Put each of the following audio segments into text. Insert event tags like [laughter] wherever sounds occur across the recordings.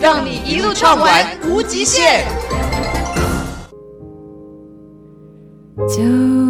让你一路畅玩无极限。就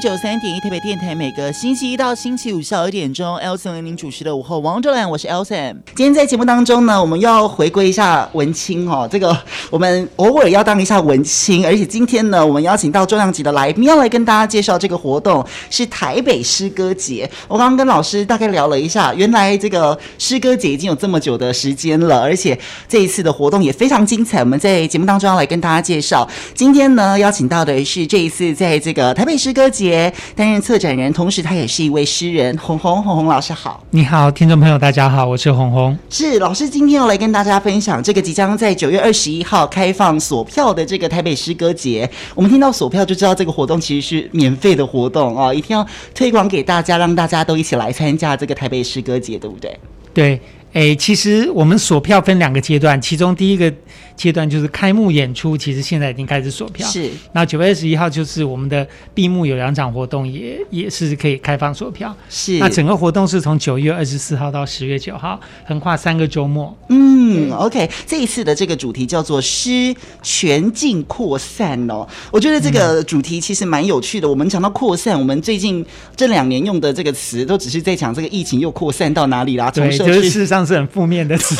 九三点一台北电台，每个星期一到星期五下午一点钟，Elson 为您主持的午后王者来我是 Elson。今天在节目当中呢，我们要回归一下文青哦，这个我们偶尔要当一下文青，而且今天呢，我们邀请到重量级的来宾，要来跟大家介绍这个活动是台北诗歌节。我刚刚跟老师大概聊了一下，原来这个诗歌节已经有这么久的时间了，而且这一次的活动也非常精彩。我们在节目当中要来跟大家介绍，今天呢邀请到的是这一次在这个台北诗歌节担任策展人，同时他也是一位诗人。红红，红红老师好，你好，听众朋友大家好，我是红红。是老师今天要来跟大家分享这个即将在九月二十一号开放锁票的这个台北诗歌节。我们听到锁票就知道这个活动其实是免费的活动啊，一定要推广给大家，让大家都一起来参加这个台北诗歌节，对不对？对，诶，其实我们锁票分两个阶段，其中第一个。阶段就是开幕演出，其实现在已经开始锁票。是，那九月二十一号就是我们的闭幕有两场活动也，也也是可以开放锁票。是，那整个活动是从九月二十四号到十月九号，横跨三个周末。嗯，OK，这一次的这个主题叫做“诗全境扩散”哦，我觉得这个主题其实蛮有趣的。我们讲到扩散，我们最近这两年用的这个词都只是在讲这个疫情又扩散到哪里啦。对，就是事实上是很负面的词。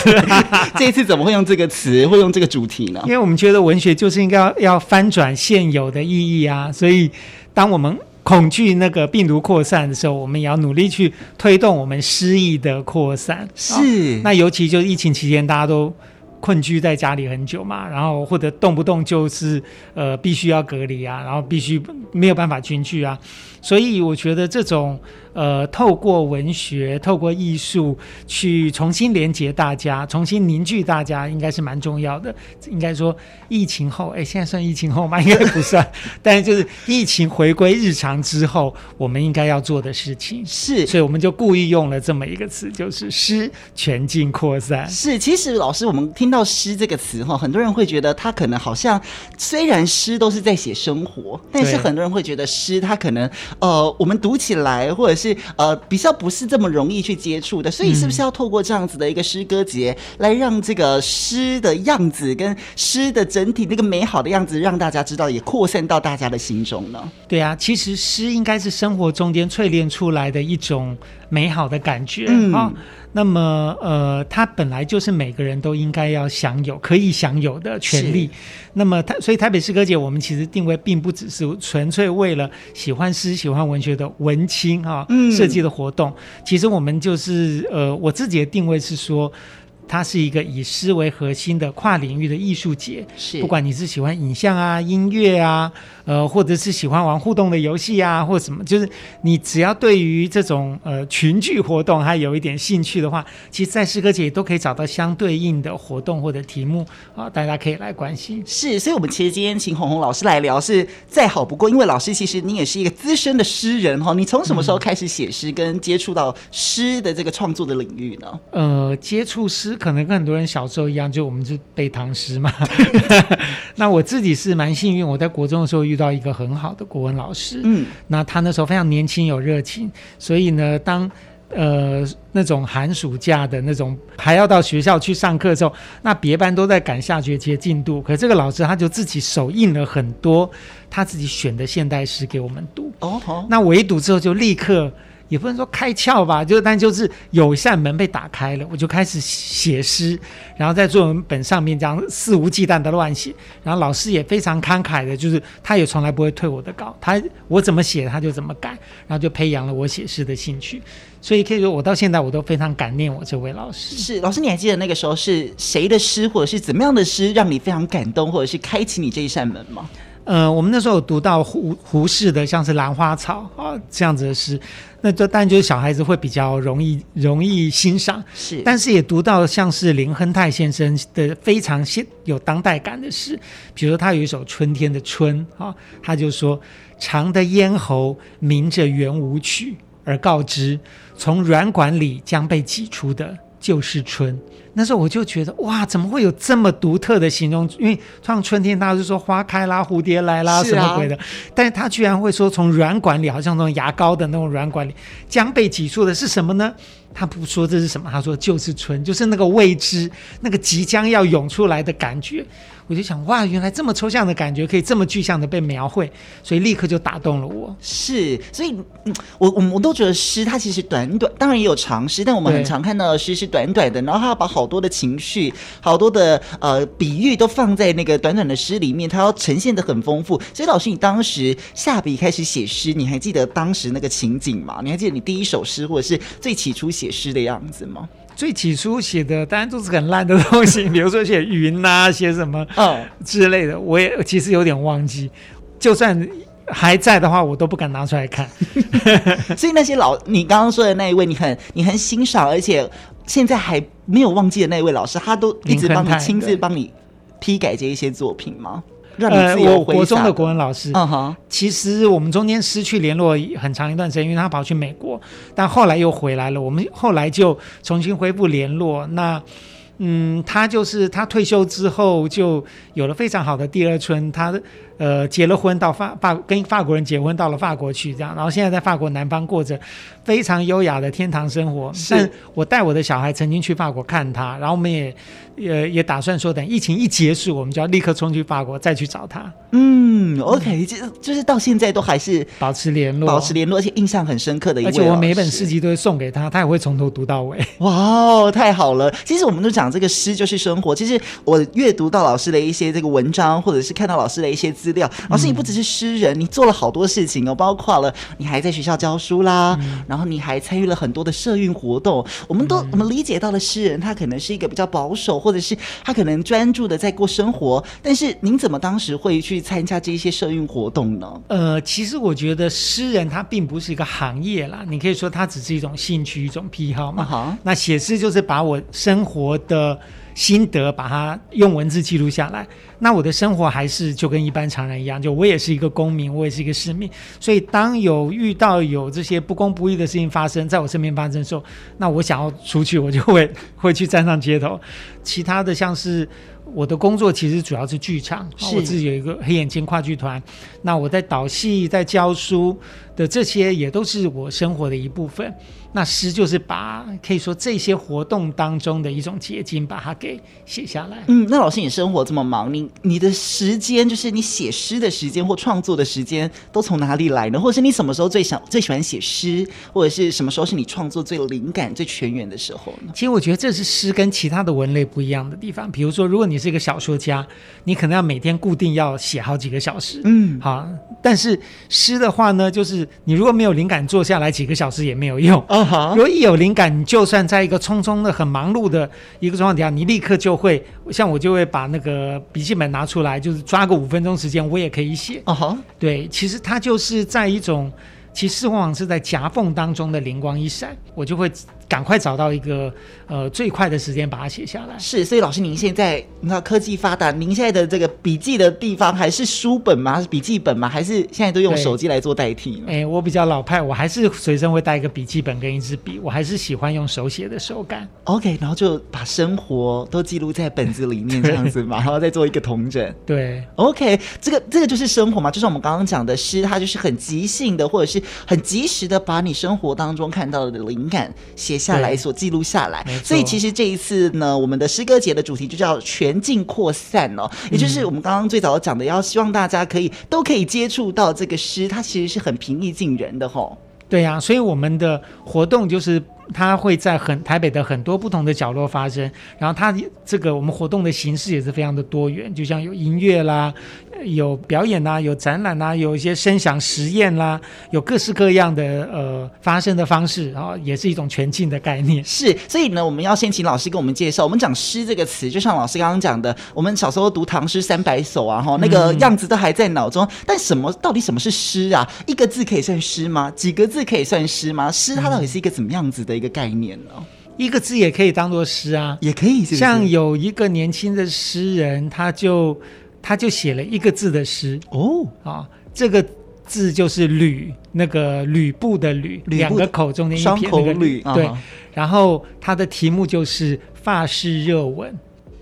这一次怎么会用这个词？会用这个？主题呢？因为我们觉得文学就是应该要要翻转现有的意义啊，所以当我们恐惧那个病毒扩散的时候，我们也要努力去推动我们诗意的扩散。是、哦，那尤其就是疫情期间，大家都困居在家里很久嘛，然后或者动不动就是呃必须要隔离啊，然后必须没有办法群聚啊，所以我觉得这种。呃，透过文学，透过艺术，去重新连接大家，重新凝聚大家，应该是蛮重要的。应该说，疫情后，哎，现在算疫情后吗？应该不算。[laughs] 但是就是疫情回归日常之后，我们应该要做的事情是，所以我们就故意用了这么一个词，就是诗全境扩散。是，其实老师，我们听到诗这个词哈，很多人会觉得它可能好像，虽然诗都是在写生活，但是很多人会觉得诗它可能，呃，我们读起来或者是呃，比较不是这么容易去接触的，所以是不是要透过这样子的一个诗歌节，来让这个诗的样子跟诗的整体那个美好的样子，让大家知道，也扩散到大家的心中呢？对啊，其实诗应该是生活中间淬炼出来的一种美好的感觉啊。嗯哦那么，呃，它本来就是每个人都应该要享有、可以享有的权利。那么，它所以台北诗歌节，我们其实定位并不只是纯粹为了喜欢诗、喜欢文学的文青哈、哦、设计的活动。嗯、其实我们就是，呃，我自己的定位是说。它是一个以诗为核心的跨领域的艺术节，是不管你是喜欢影像啊、音乐啊，呃，或者是喜欢玩互动的游戏啊，或什么，就是你只要对于这种呃群聚活动还有一点兴趣的话，其实，在诗歌节都可以找到相对应的活动或者题目啊，大家可以来关心。是，所以我们其实今天请红红老师来聊是再好不过，因为老师其实你也是一个资深的诗人哈，你从什么时候开始写诗跟接触到诗的这个创作的领域呢？呃，接触诗。可能跟很多人小时候一样，就我们是背唐诗嘛。[laughs] 那我自己是蛮幸运，我在国中的时候遇到一个很好的国文老师。嗯，那他那时候非常年轻有热情，所以呢，当呃那种寒暑假的那种还要到学校去上课的时候，那别班都在赶下学期的进度，可是这个老师他就自己手印了很多他自己选的现代诗给我们读。哦，那我一读之后就立刻。也不能说开窍吧，就但就是有一扇门被打开了，我就开始写诗，然后在作文本上面这样肆无忌惮的乱写，然后老师也非常慷慨的，就是他也从来不会退我的稿，他我怎么写他就怎么改，然后就培养了我写诗的兴趣，[laughs] 所以可以说我到现在我都非常感念我这位老师。是老师，你还记得那个时候是谁的诗，或者是怎么样的诗让你非常感动，或者是开启你这一扇门吗？呃，我们那时候有读到胡胡适的，像是《兰花草》啊这样子的诗，那这当然就是小孩子会比较容易容易欣赏。是，但是也读到像是林亨泰先生的非常现有当代感的诗，比如说他有一首《春天的春》啊，他就说：“长的咽喉鸣着圆舞曲，而告知从软管里将被挤出的就是春。”那时候我就觉得哇，怎么会有这么独特的形容？因为像春天，大家就说花开啦，蝴蝶来啦，什么鬼的？但是他居然会说从软管里，好像从牙膏的那种软管里，将被挤出的是什么呢？他不说这是什么，他说就是春，就是那个未知，那个即将要涌出来的感觉。我就想，哇，原来这么抽象的感觉可以这么具象的被描绘，所以立刻就打动了我。是，所以，嗯，我我我都觉得诗它其实短短，当然也有长诗，但我们很常看到的诗是短短的，然后它要把好多的情绪、好多的呃比喻都放在那个短短的诗里面，它要呈现的很丰富。所以，老师，你当时下笔开始写诗，你还记得当时那个情景吗？你还记得你第一首诗或者是最起初写诗的样子吗？最起初写的当然都是很烂的东西，比如说写云啊，写什么嗯之类的，我也其实有点忘记。就算还在的话，我都不敢拿出来看。[laughs] 所以那些老你刚刚说的那一位，你很你很欣赏，而且现在还没有忘记的那一位老师，他都一直帮你亲自帮你批改这一些作品吗？呃，我国中的国文老师，嗯哼，其实我们中间失去联络很长一段时间，因为他跑去美国，但后来又回来了，我们后来就重新恢复联络。那，嗯，他就是他退休之后就有了非常好的第二春，他呃结了婚到法法跟法国人结婚到了法国去，这样，然后现在在法国南方过着非常优雅的天堂生活。但我带我的小孩曾经去法国看他，然后我们也。也也打算说，等疫情一结束，我们就要立刻冲去法国，再去找他。嗯，OK，就就是到现在都还是保持联络，保持联络，而且印象很深刻的一位。而且我每本诗集都会送给他，他也会从头读到尾。哇哦，太好了！其实我们都讲这个诗就是生活。其实我阅读到老师的一些这个文章，或者是看到老师的一些资料，老师你不只是诗人，嗯、你做了好多事情哦，包括了你还在学校教书啦，嗯、然后你还参与了很多的社运活动。我们都、嗯、我们理解到了诗人，他可能是一个比较保守或。者是他可能专注的在过生活，但是您怎么当时会去参加这些社运活动呢？呃，其实我觉得诗人他并不是一个行业啦，你可以说他只是一种兴趣、一种癖好嘛。好、uh-huh，那写诗就是把我生活的心得，把它用文字记录下来。那我的生活还是就跟一般常人一样，就我也是一个公民，我也是一个市民。所以当有遇到有这些不公不义的事情发生在我身边发生的时候，那我想要出去，我就会 [laughs] 会去站上街头。其他的像是我的工作，其实主要是剧场，我自己有一个黑眼睛话剧团。那我在导戏、在教书的这些，也都是我生活的一部分。那诗就是把可以说这些活动当中的一种结晶，把它给写下来。嗯，那老师，你生活这么忙，你你的时间，就是你写诗的时间或创作的时间，都从哪里来呢？或者是你什么时候最想最喜欢写诗，或者是什么时候是你创作最有灵感、最全员的时候呢？其实我觉得这是诗跟其他的文类不一样的地方。比如说，如果你是一个小说家，你可能要每天固定要写好几个小时，嗯，好。但是诗的话呢，就是你如果没有灵感，坐下来几个小时也没有用。啊哈如果一有灵感，你就算在一个匆匆的、很忙碌的一个状况底下，你立刻就会，像我就会把那个笔记本拿出来，就是抓个五分钟时间，我也可以写。啊哈，对，其实它就是在一种，其实往往是在夹缝当中的灵光一闪，我就会。赶快找到一个呃最快的时间把它写下来。是，所以老师您现在你知道科技发达，您现在的这个笔记的地方还是书本吗？还是笔记本吗？还是现在都用手机来做代替？哎，我比较老派，我还是随身会带一个笔记本跟一支笔，我还是喜欢用手写的手感。OK，然后就把生活都记录在本子里面 [laughs] 这样子嘛，然后再做一个同整。对，OK，这个这个就是生活嘛，就是我们刚刚讲的诗，它就是很即兴的，或者是很及时的把你生活当中看到的灵感写下来所记录下来，所以其实这一次呢，我们的诗歌节的主题就叫全境扩散哦，也就是我们刚刚最早讲的，要希望大家可以都可以接触到这个诗，它其实是很平易近人的吼。对呀、啊，所以我们的活动就是它会在很台北的很多不同的角落发生，然后它这个我们活动的形式也是非常的多元，就像有音乐啦。有表演呐、有展览呐、有一些声响实验啦、有各式各样的呃发声的方式，然后也是一种全境的概念。是，所以呢，我们要先请老师跟我们介绍。我们讲诗这个词，就像老师刚刚讲的，我们小时候读唐诗三百首啊，哈，那个样子都还在脑中。但什么到底什么是诗啊？一个字可以算诗吗？几个字可以算诗吗？诗它到底是一个怎么样子的一个概念呢？嗯、一个字也可以当做诗啊，也可以是不是。像有一个年轻的诗人，他就。他就写了一个字的诗哦啊，这个字就是吕，那个吕布的吕，两个口中间一撇那个吕，对。啊、然后他的题目就是发式热吻。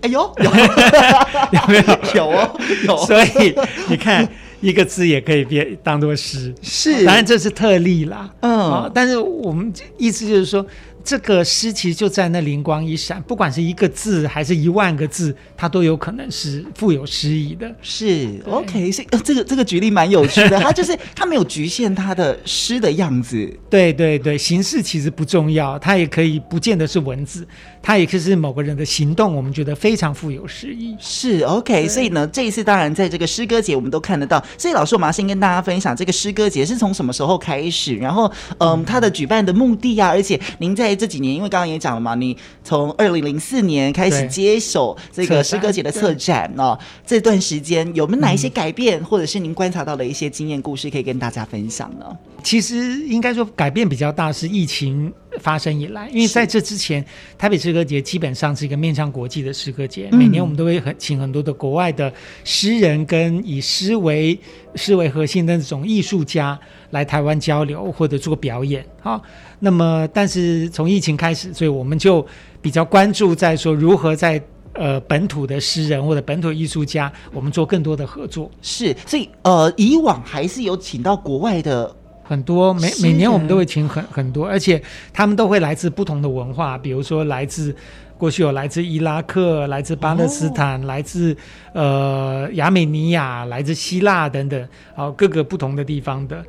哎呦，有有没 [laughs] 有？有哦，有。所以你看，一个字也可以变当做诗，是。当然这是特例啦，嗯、啊。但是我们意思就是说。这个诗其实就在那灵光一闪，不管是一个字还是一万个字，它都有可能是富有诗意的。是，OK，是呃，这个这个举例蛮有趣的，它就是它没有局限它的诗的样子。对对对，形式其实不重要，它也可以不见得是文字，它也可是某个人的行动，我们觉得非常富有诗意。是 OK，所以呢，这一次当然在这个诗歌节我们都看得到。所以老师，我们要先跟大家分享这个诗歌节是从什么时候开始，然后嗯，嗯它的举办的目的啊，而且您在。这几年，因为刚刚也讲了嘛，你从二零零四年开始接手这个诗歌节的策展哦，这段时间有没有哪一些改变，嗯、或者是您观察到的一些经验故事可以跟大家分享呢？其实应该说改变比较大是疫情发生以来，因为在这之前，台北诗歌节基本上是一个面向国际的诗歌节，嗯、每年我们都会很请很多的国外的诗人跟以诗为诗为核心的那种艺术家来台湾交流或者做表演。好，那么但是从疫情开始，所以我们就比较关注在说如何在呃本土的诗人或者本土艺术家，我们做更多的合作。是，所以呃以往还是有请到国外的。很多每每年我们都会请很很多，而且他们都会来自不同的文化，比如说来自过去有来自伊拉克、来自巴勒斯坦、哦、来自呃亚美尼亚、来自希腊等等，好各个不同的地方的。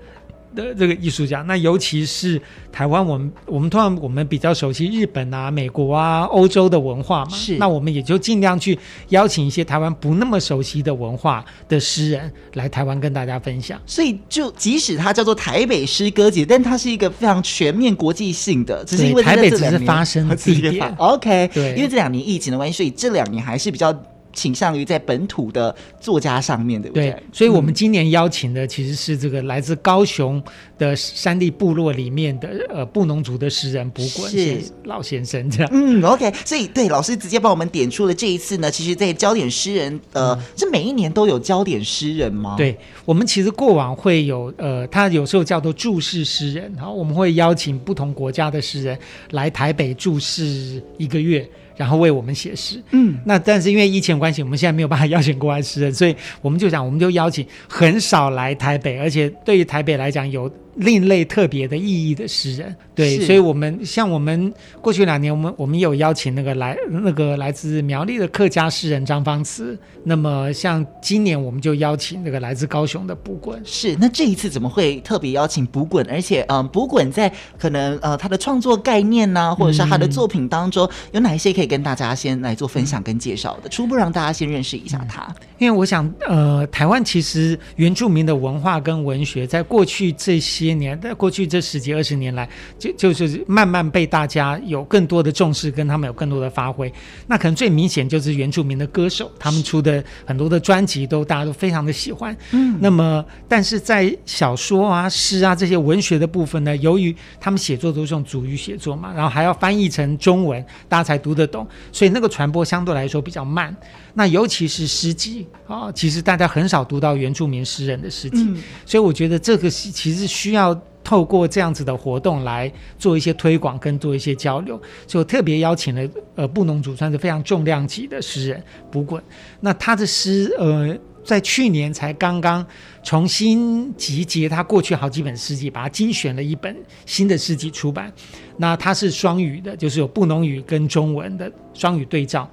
的这个艺术家，那尤其是台湾，我们我们通常我们比较熟悉日本啊、美国啊、欧洲的文化嘛，是。那我们也就尽量去邀请一些台湾不那么熟悉的文化的诗人来台湾跟大家分享。所以，就即使它叫做台北诗歌节，但它是一个非常全面国际性的，只是因为台北只是发生的地点。[laughs] OK，对，因为这两年疫情的关系，所以这两年还是比较。倾向于在本土的作家上面，对不对？对，所以，我们今年邀请的其实是这个来自高雄的山地部落里面的呃布农族的诗人卜滚是老先生这样。嗯，OK。所以，对老师直接帮我们点出了这一次呢，其实，在焦点诗人呃，是、嗯、每一年都有焦点诗人吗？对，我们其实过往会有呃，他有时候叫做注释诗人，然后，我们会邀请不同国家的诗人来台北注释一个月。然后为我们写诗，嗯，那但是因为疫情关系，我们现在没有办法邀请国外诗人，所以我们就想，我们就邀请很少来台北，而且对于台北来讲有。另类特别的意义的诗人，对，所以我们像我们过去两年，我们我们有邀请那个来那个来自苗栗的客家诗人张方慈，那么像今年我们就邀请那个来自高雄的卜滚。是，那这一次怎么会特别邀请卜滚？而且，嗯，卜滚在可能呃他的创作概念呢、啊，或者是他的作品当中，嗯、有哪一些可以跟大家先来做分享跟介绍的？初步让大家先认识一下他。因为我想，呃，台湾其实原住民的文化跟文学，在过去这些。些年，在过去这十几二十年来，就就是慢慢被大家有更多的重视，跟他们有更多的发挥。那可能最明显就是原住民的歌手，他们出的很多的专辑都大家都非常的喜欢。嗯，那么但是在小说啊、诗啊这些文学的部分呢，由于他们写作都是用主语写作嘛，然后还要翻译成中文，大家才读得懂，所以那个传播相对来说比较慢。那尤其是诗集啊，其实大家很少读到原住民诗人的诗集，嗯、所以我觉得这个是其实需需要透过这样子的活动来做一些推广跟做一些交流，就特别邀请了呃布农族算是非常重量级的诗人卜滚，那他的诗呃在去年才刚刚重新集结他过去好几本诗集，把它精选了一本新的诗集出版，那它是双语的，就是有布农语跟中文的双语对照。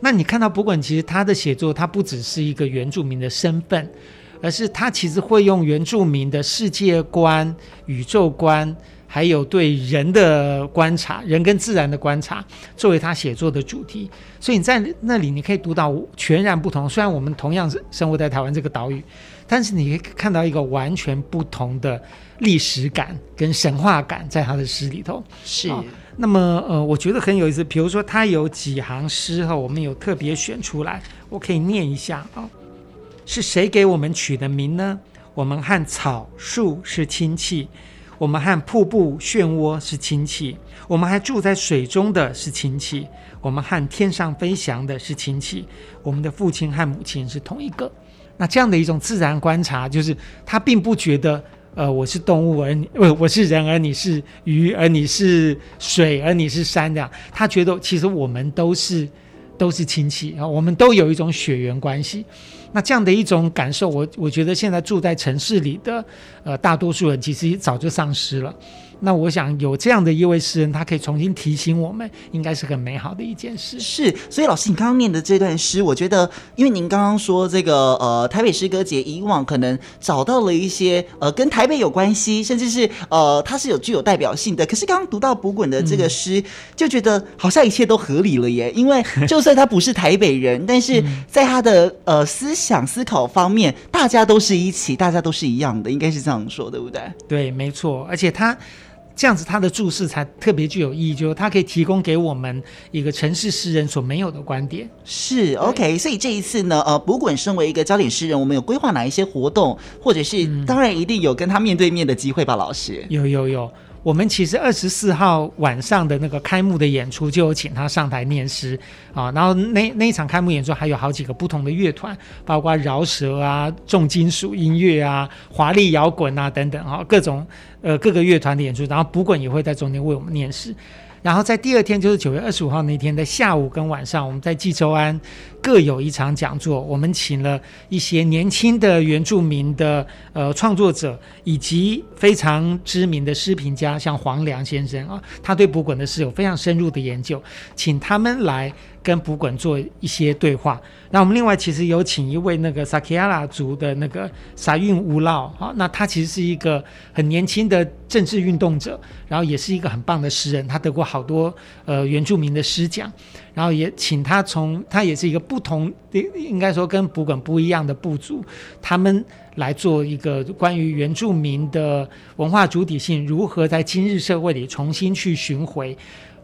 那你看到卜滚，其实他的写作，他不只是一个原住民的身份，而是他其实会用原住民的世界观、宇宙观，还有对人的观察、人跟自然的观察，作为他写作的主题。所以你在那里，你可以读到全然不同。虽然我们同样是生活在台湾这个岛屿，但是你可以看到一个完全不同的历史感跟神话感在他的诗里头。是。哦，那么呃，我觉得很有意思。比如说，他有几行诗哈，我们有特别选出来，我可以念一下啊。哦是谁给我们取的名呢？我们和草树是亲戚，我们和瀑布漩涡是亲戚，我们还住在水中的是亲戚，我们和天上飞翔的是亲戚，我们的父亲和母亲是同一个。那这样的一种自然观察，就是他并不觉得，呃，我是动物，而你，我我是人，而你是鱼，而你是水，而你是山这样。他觉得其实我们都是都是亲戚啊，我们都有一种血缘关系。那这样的一种感受，我我觉得现在住在城市里的呃大多数人其实早就丧失了。那我想有这样的一位诗人，他可以重新提醒我们，应该是很美好的一件事。是，所以老师，你刚刚念的这段诗，我觉得，因为您刚刚说这个呃台北诗歌节以往可能找到了一些呃跟台北有关系，甚至是呃它是有具有代表性的。可是刚刚读到卜滚的这个诗，嗯、就觉得好像一切都合理了耶。因为就算他不是台北人，但是在他的呃思想思考方面，大家都是一起，大家都是一样的，应该是这样说，对不对？对，没错，而且他。这样子，他的注释才特别具有意义，就是他可以提供给我们一个城市诗人所没有的观点。是 OK，所以这一次呢，呃，卜滚身为一个焦点诗人，我们有规划哪一些活动，或者是、嗯、当然一定有跟他面对面的机会吧，老师？有有有。我们其实二十四号晚上的那个开幕的演出，就有请他上台念诗啊。然后那那一场开幕演出还有好几个不同的乐团，包括饶舌啊、重金属音乐啊、华丽摇滚啊等等啊，各种呃各个乐团的演出。然后补滚也会在中间为我们念诗。然后在第二天，就是九月二十五号那天的下午跟晚上，我们在济州安各有一场讲座。我们请了一些年轻的原住民的呃创作者，以及非常知名的诗评家，像黄良先生啊，他对卜滚的诗有非常深入的研究，请他们来跟卜滚做一些对话。那我们另外其实有请一位那个萨克亚拉族的那个撒运乌 lau，那他其实是一个很年轻的政治运动者，然后也是一个很棒的诗人，他得过好多呃原住民的诗奖，然后也请他从他也是一个不同的，应该说跟卜滚不一样的部族，他们来做一个关于原住民的文化主体性如何在今日社会里重新去寻回，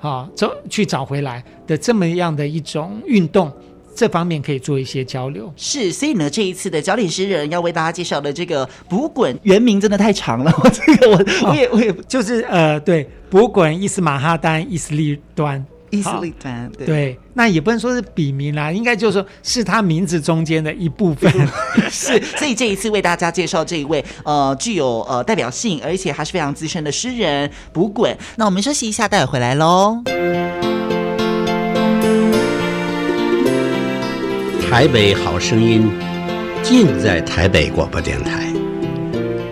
啊，找去找回来的这么样的一种运动。这方面可以做一些交流，是，所以呢，这一次的焦点诗人要为大家介绍的这个卜滚原名真的太长了，[laughs] 这个我我也我也就是呃，对，卜滚伊斯马哈丹伊斯利端对，对，那也不能说是笔名啦，应该就是说是他名字中间的一部分，[laughs] 是，所以这一次为大家介绍这一位呃具有呃代表性，而且还是非常资深的诗人卜滚。那我们休息一下，待会回来喽。台北好声音，尽在台北广播电台。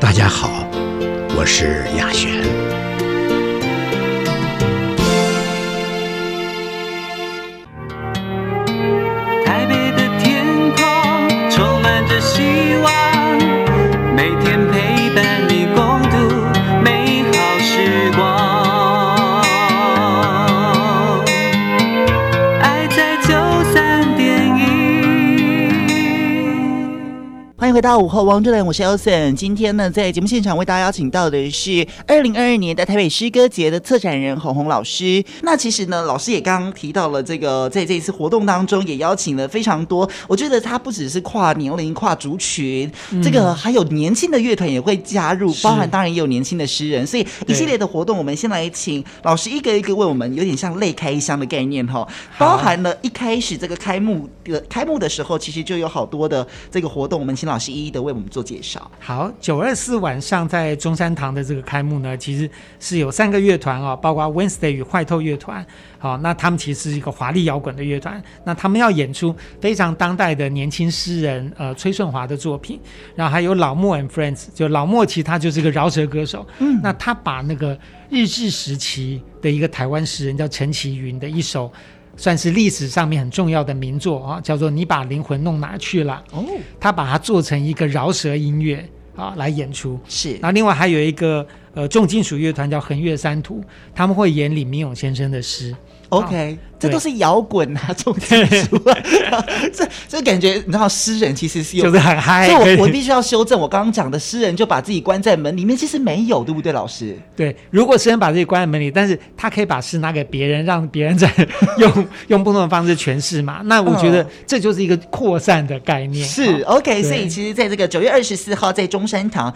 大家好，我是雅璇。回到午后王者来，我是 Elson。今天呢，在节目现场为大家邀请到的是二零二二年的台北诗歌节的策展人红红老师。那其实呢，老师也刚刚提到了这个，在这一次活动当中，也邀请了非常多。我觉得他不只是跨年龄、跨族群，嗯、这个还有年轻的乐团也会加入，包含当然也有年轻的诗人。所以一系列的活动，我们先来请老师一个一个为我们，有点像类开箱的概念哈，包含了一开始这个开幕的开幕的时候，其实就有好多的这个活动，我们请老师。是一一的为我们做介绍。好，九二四晚上在中山堂的这个开幕呢，其实是有三个乐团哦，包括 Wednesday 与坏透乐团。好，那他们其实是一个华丽摇滚的乐团。那他们要演出非常当代的年轻诗人呃崔顺华的作品，然后还有老莫 and Friends，就老莫其实他就是一个饶舌歌手。嗯，那他把那个日治时期的一个台湾诗人叫陈其云的一首。算是历史上面很重要的名作啊，叫做《你把灵魂弄哪去了》。哦，他把它做成一个饶舌音乐啊来演出。是，那另外还有一个呃重金属乐团叫横越三途，他们会演李明勇先生的诗。OK，这都是摇滚啊，重金属啊，[laughs] 这这感觉，你知道，诗人其实是有，就是很嗨。所以我我必须要修正，我刚刚讲的诗人就把自己关在门里面，其实没有，对不对，老师？对，如果诗人把自己关在门里，但是他可以把诗拿给别人，让别人在 [laughs] 用用不同的方式诠释嘛。那我觉得这就是一个扩散的概念。是 OK，所以其实在这个九月二十四号在中山堂。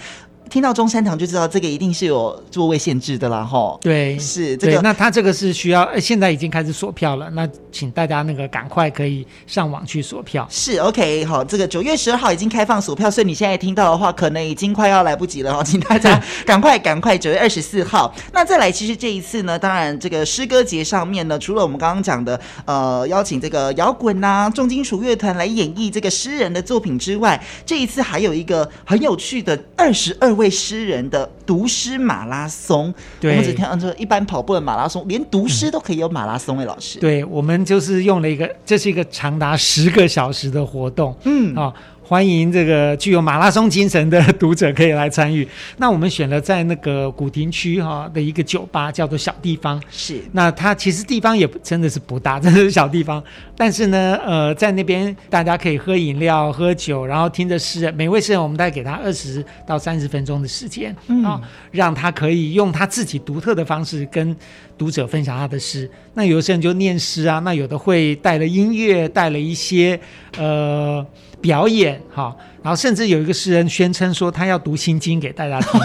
听到中山堂就知道这个一定是有座位限制的啦，吼。对，是这个。那他这个是需要，现在已经开始锁票了。那请大家那个赶快可以上网去锁票。是 OK，好，这个九月十二号已经开放锁票，所以你现在听到的话，可能已经快要来不及了哈，[laughs] 请大家 [laughs] 赶快赶快。九月二十四号，那再来，其实这一次呢，当然这个诗歌节上面呢，除了我们刚刚讲的，呃，邀请这个摇滚呐、重金属乐团来演绎这个诗人的作品之外，这一次还有一个很有趣的二十二位诗人的读诗马拉松，对，我们只听说一般跑步的马拉松，连读诗都可以有马拉松魏，老师，对，我们就是用了一个，这是一个长达十个小时的活动，嗯。啊。哦欢迎这个具有马拉松精神的读者可以来参与。[laughs] 那我们选了在那个古亭区哈的一个酒吧，叫做小地方。是，那它其实地方也真的是不大，真的是小地方。但是呢，呃，在那边大家可以喝饮料、喝酒，然后听着诗人，每位诗人我们大概给他二十到三十分钟的时间，嗯，啊，让他可以用他自己独特的方式跟读者分享他的诗。那有的诗人就念诗啊，那有的会带了音乐，带了一些呃。表演哈，然后甚至有一个诗人宣称说他要读心经给大家听。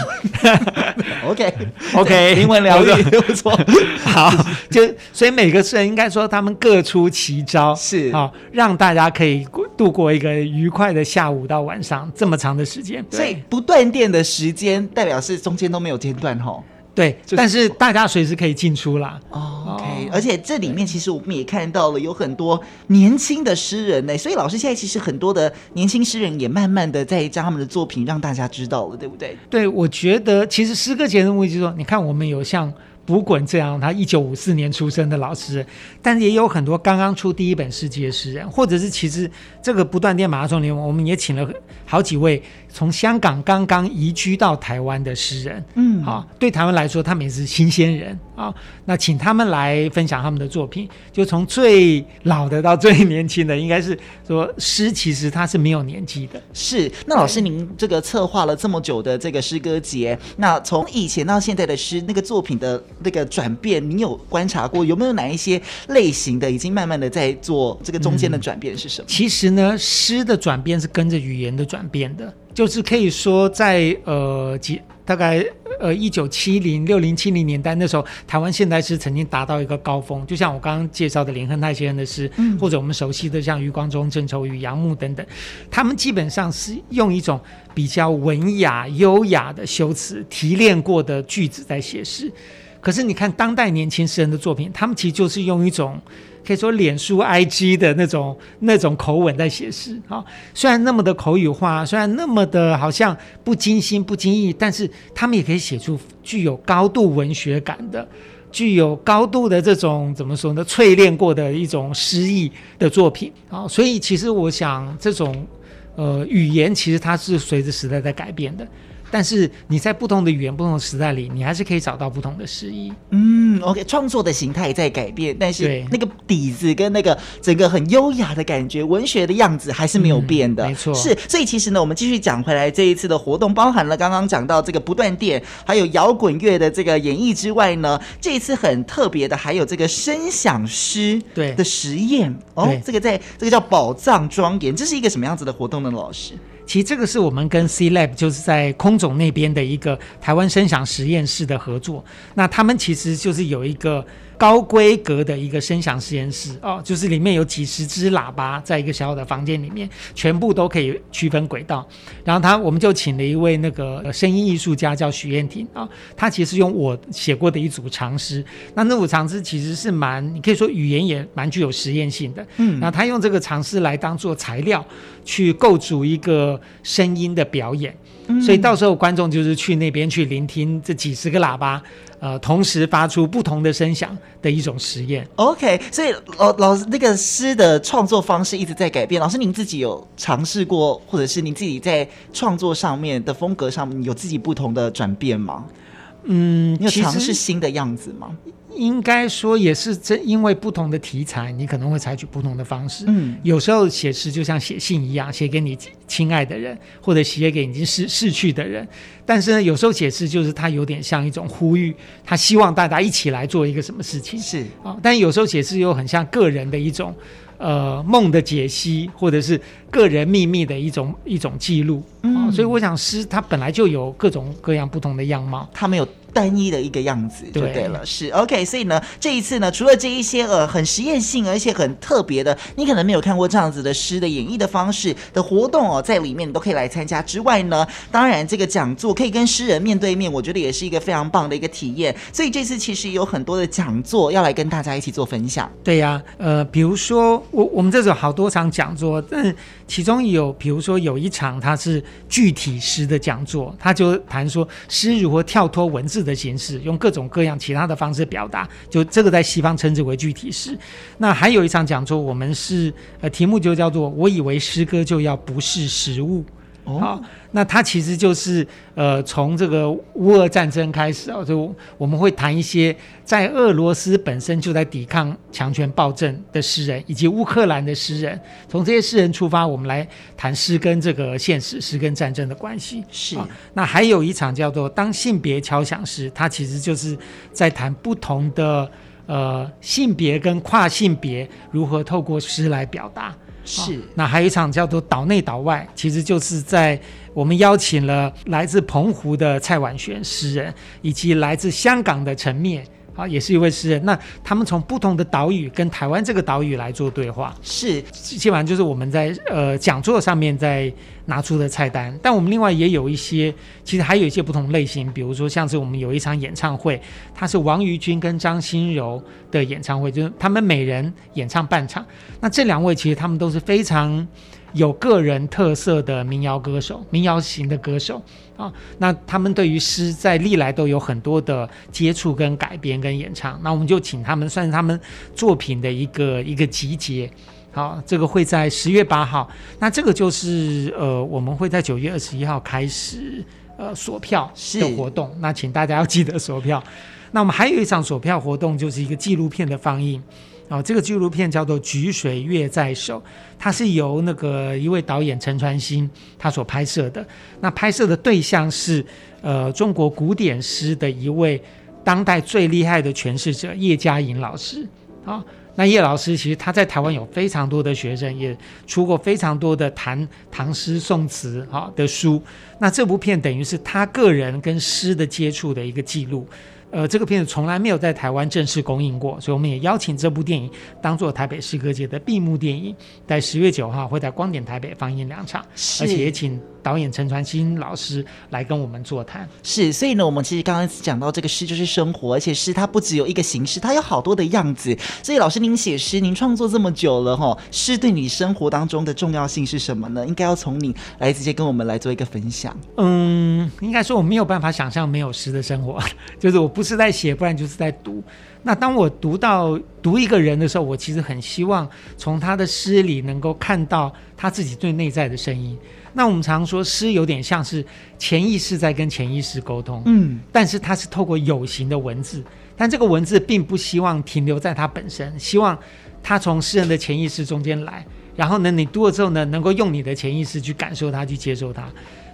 [laughs] OK [laughs] OK，英文疗愈 [laughs] 不错。好，就所以每个诗人应该说他们各出奇招，是好让大家可以度过一个愉快的下午到晚上这么长的时间。所以不断电的时间代表是中间都没有间断哈。对，但是大家随时可以进出啦。哦，OK，而且这里面其实我们也看到了有很多年轻的诗人呢，所以老师现在其实很多的年轻诗人也慢慢的在将他们的作品让大家知道了，对不对？对，我觉得其实诗歌节的目的就是说，你看我们有像。卜滚这样，他一九五四年出生的老诗人，但也有很多刚刚出第一本诗集的诗人，或者是其实这个不断电马拉松里面，我们也请了好几位从香港刚刚移居到台湾的诗人，嗯，好，对台湾来说，他们也是新鲜人啊。那请他们来分享他们的作品，就从最老的到最年轻的，应该是说诗其实它是没有年纪的。是，那老师您这个策划了这么久的这个诗歌节，那从以前到现在的诗那个作品的。那个转变，你有观察过有没有哪一些类型的已经慢慢的在做这个中间的转变是什么？嗯，其实呢，诗的转变是跟着语言的转变的，就是可以说在呃几大概呃一九七零六零七零年代那时候，台湾现代诗曾经达到一个高峰，就像我刚刚介绍的林亨泰先生的诗，嗯，或者我们熟悉的像余光中、郑愁予、杨牧等等，他们基本上是用一种比较文雅、优雅的修辞提炼过的句子在写诗。可是你看当代年轻诗人的作品，他们其实就是用一种可以说脸书 IG 的那种那种口吻在写诗啊。虽然那么的口语化，虽然那么的好像不经心不经意，但是他们也可以写出具有高度文学感的、具有高度的这种怎么说呢？淬炼过的一种诗意的作品啊。所以其实我想，这种呃语言其实它是随着时代在改变的。但是你在不同的语言、不同的时代里，你还是可以找到不同的诗意。嗯，OK，创作的形态在改变，但是那个底子跟那个整个很优雅的感觉、文学的样子还是没有变的。嗯、没错，是。所以其实呢，我们继续讲回来，这一次的活动包含了刚刚讲到这个不断电，还有摇滚乐的这个演绎之外呢，这一次很特别的还有这个声响诗对的实验哦，这个在这个叫宝藏庄严，这是一个什么样子的活动呢，老师？其实这个是我们跟 C Lab 就是在空总那边的一个台湾声响实验室的合作。那他们其实就是有一个。高规格的一个声响实验室哦，就是里面有几十只喇叭，在一个小小的房间里面，全部都可以区分轨道。然后他，我们就请了一位那个声音艺术家，叫许燕婷啊，他其实用我写过的一组长诗。那那组长诗其实是蛮，你可以说语言也蛮具有实验性的。嗯，那他用这个长诗来当做材料，去构筑一个声音的表演。所以到时候观众就是去那边去聆听这几十个喇叭。呃同时发出不同的声响的一种实验。OK，所以老老师那个诗的创作方式一直在改变。老师您自己有尝试过，或者是您自己在创作上面的风格上面有自己不同的转变吗？嗯，你有尝试新的样子吗？应该说也是这，因为不同的题材，你可能会采取不同的方式。嗯，有时候写诗就像写信一样，写给你亲爱的人，或者写给已经逝逝去的人。但是呢，有时候写诗就是它有点像一种呼吁，他希望大家一起来做一个什么事情。是啊、哦，但有时候写诗又很像个人的一种呃梦的解析，或者是个人秘密的一种一种记录。嗯、哦，所以我想诗它本来就有各种各样不同的样貌，它没有。单一的一个样子就对了，对是 OK。所以呢，这一次呢，除了这一些呃很实验性而且很特别的，你可能没有看过这样子的诗的演绎的方式的活动哦，在里面你都可以来参加。之外呢，当然这个讲座可以跟诗人面对面，我觉得也是一个非常棒的一个体验。所以这次其实有很多的讲座要来跟大家一起做分享。对呀、啊，呃，比如说我我们这种好多场讲座，但其中有比如说有一场它是具体诗的讲座，他就谈说诗如何跳脱文字的形式，用各种各样其他的方式表达，就这个在西方称之为具体诗。那还有一场讲座，我们是呃题目就叫做“我以为诗歌就要不是食物”。好、哦，那它其实就是呃，从这个乌俄战争开始啊，就我们会谈一些在俄罗斯本身就在抵抗强权暴政的诗人，以及乌克兰的诗人。从这些诗人出发，我们来谈诗跟这个现实、诗跟战争的关系。是、哦，那还有一场叫做“当性别敲响时”，它其实就是在谈不同的呃性别跟跨性别如何透过诗来表达。是、哦，那还有一场叫做岛内岛外，其实就是在我们邀请了来自澎湖的蔡婉璇诗人，以及来自香港的陈灭。啊，也是一位诗人。那他们从不同的岛屿跟台湾这个岛屿来做对话，是基本上就是我们在呃讲座上面在拿出的菜单。但我们另外也有一些，其实还有一些不同类型，比如说像是我们有一场演唱会，它是王于君跟张心柔的演唱会，就是他们每人演唱半场。那这两位其实他们都是非常有个人特色的民谣歌手，民谣型的歌手。啊，那他们对于诗在历来都有很多的接触跟改编跟演唱，那我们就请他们算是他们作品的一个一个集结。好，这个会在十月八号，那这个就是呃，我们会在九月二十一号开始呃锁票的活动，那请大家要记得锁票。那我们还有一场锁票活动，就是一个纪录片的放映。哦，这个纪录片叫做《举水月在手》，它是由那个一位导演陈传兴他所拍摄的。那拍摄的对象是呃中国古典诗的一位当代最厉害的诠释者叶嘉莹老师。啊、那叶老师其实他在台湾有非常多的学生，也出过非常多的谈唐诗宋词哈的书。那这部片等于是他个人跟诗的接触的一个记录。呃，这个片子从来没有在台湾正式公映过，所以我们也邀请这部电影当做台北诗歌节的闭幕电影，在十月九号会在光点台北放映两场，而且也请。导演陈传兴老师来跟我们座谈，是，所以呢，我们其实刚刚讲到这个诗就是生活，而且诗它不只有一个形式，它有好多的样子。所以老师您写诗，您创作这么久了哈，诗对你生活当中的重要性是什么呢？应该要从你来直接跟我们来做一个分享。嗯，应该说我没有办法想象没有诗的生活，[laughs] 就是我不是在写，不然就是在读。那当我读到读一个人的时候，我其实很希望从他的诗里能够看到他自己最内在的声音。那我们常说诗有点像是潜意识在跟潜意识沟通，嗯，但是它是透过有形的文字，但这个文字并不希望停留在它本身，希望它从诗人的潜意识中间来，然后呢，你读了之后呢，能够用你的潜意识去感受它，去接受它。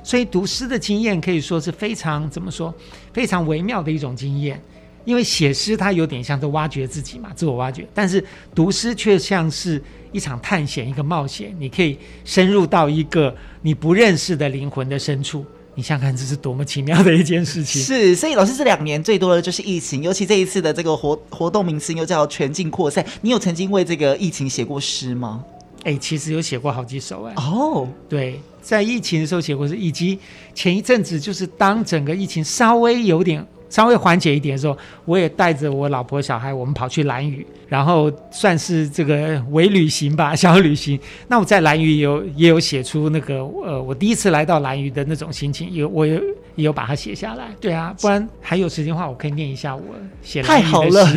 所以读诗的经验可以说是非常怎么说，非常微妙的一种经验。因为写诗它有点像是挖掘自己嘛，自我挖掘，但是读诗却像是一场探险，一个冒险。你可以深入到一个你不认识的灵魂的深处，你想想看，这是多么奇妙的一件事情。是，所以老师这两年最多的就是疫情，尤其这一次的这个活活动名称又叫全境扩散。你有曾经为这个疫情写过诗吗？哎、欸，其实有写过好几首哎。哦，oh. 对，在疫情的时候写过诗，以及前一阵子就是当整个疫情稍微有点。稍微缓解一点的时候，我也带着我老婆小孩，我们跑去兰屿，然后算是这个微旅行吧，小旅行。那我在兰屿有也有写出那个呃，我第一次来到兰屿的那种心情，有我有也有把它写下来。对啊，不然还有时间的话，我可以念一下我写的。太好了，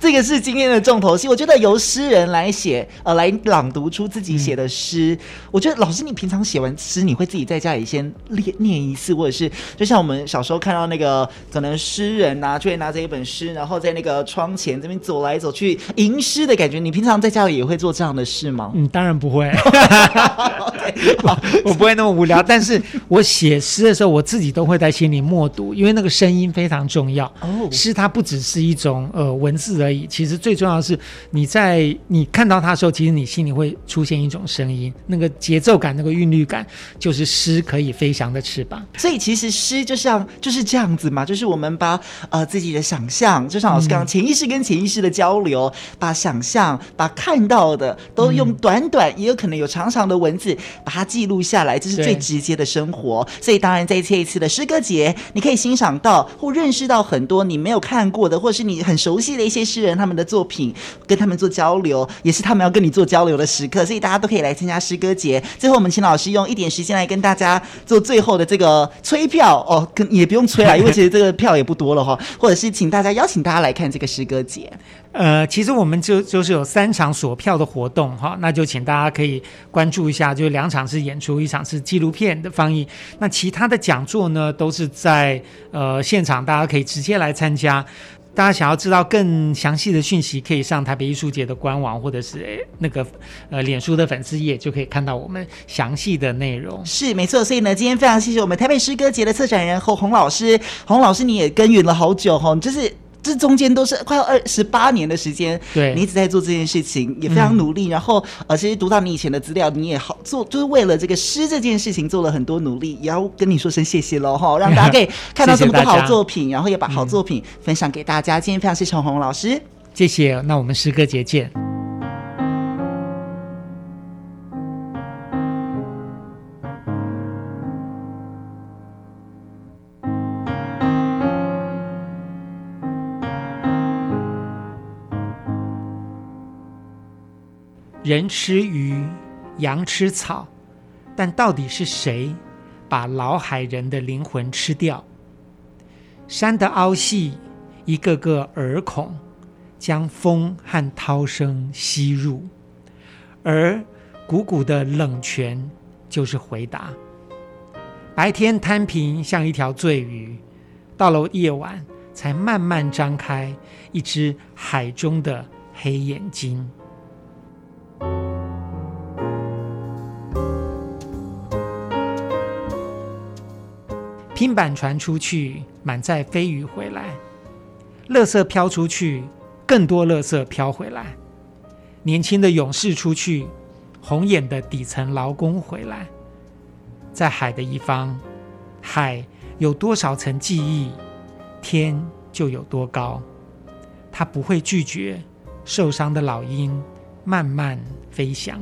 这个是今天的重头戏。我觉得由诗人来写，呃，来朗读出自己写的诗。嗯、我觉得老师，你平常写完诗，你会自己在家里先练念一次，或者是就像我们小时候看到那个可能诗人啊，就会拿着一本诗，然后在那个窗前这边走来走去吟诗的感觉。你平常在家里也会做这样的事吗？嗯，当然不会。[laughs] 我不会那么无聊，但是我写诗的时候，我自己都会在心里默读，因为那个声音非常重要。哦，诗它不只是一种呃文字而已，其实最重要的是你在你看到它的时候，其实你心里会出现一种声音，那个节奏感，那个韵律感，就是诗可以飞翔的翅膀。所以其实诗就像就是这样子嘛，就是我们把呃自己的想象，就像老师刚刚潜意识跟潜意识的交流，嗯、把想象、把看到的都用短短，嗯、也有可能有长长的文字把它记录下来，这是最直接的生活。所以当然，在这一次的诗歌节，你可以欣赏到或认识到很多你没有看过的，或是你很熟悉的一些诗人他们的作品，跟他们做交流，也是他们要跟你做交流的时刻。所以大家都可以来参加诗歌节。最后，我们请老师用一点时间来跟大家做最后的这个催票哦，跟也不用催了，因为其实这个票也不多多了哈。或者是请大家邀请大家来看这个诗歌节。呃，其实我们就就是有三场索票的活动哈，那就请大家可以关注一下，就两场是演出，一场是纪录片的放映。那其他的讲座呢，都是在呃现场，大家可以直接来参加。大家想要知道更详细的讯息，可以上台北艺术节的官网，或者是那个呃脸书的粉丝页，就可以看到我们详细的内容。是没错，所以呢，今天非常谢谢我们台北诗歌节的策展人侯洪老师。洪老师，你也耕耘了好久哈，就是。这中间都是快要二十八年的时间，对，你一直在做这件事情，也非常努力。嗯、然后，呃，其实读到你以前的资料，你也好做，就是为了这个诗这件事情做了很多努力，也要跟你说声谢谢喽哈，让 [laughs] 大家可以看到这么多好作品，谢谢然后也把好作品分享给大家。嗯、今天非常谢谢洪洪老师，谢谢。那我们诗歌节见。人吃鱼，羊吃草，但到底是谁把老海人的灵魂吃掉？山的凹隙，一个个耳孔，将风和涛声吸入，而汩汩的冷泉就是回答。白天摊平像一条醉鱼，到了夜晚才慢慢张开一只海中的黑眼睛。拼板船出去，满载飞鱼回来；垃圾飘出去，更多垃圾飘回来。年轻的勇士出去，红眼的底层劳工回来。在海的一方，海有多少层记忆，天就有多高。它不会拒绝受伤的老鹰慢慢飞翔。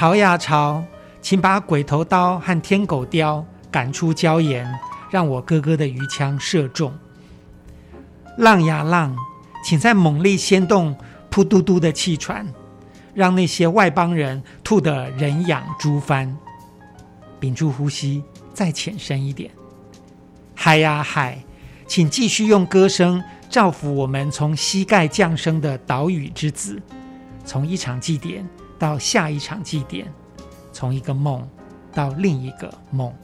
潮呀潮，请把鬼头刀和天狗雕赶出礁岩，让我哥哥的鱼枪射中。浪呀浪，请再猛力掀动噗嘟嘟的气船，让那些外邦人吐得人仰猪翻。屏住呼吸，再浅深一点。海呀海，请继续用歌声造福我们从膝盖降生的岛屿之子，从一场祭典。到下一场祭典，从一个梦到另一个梦。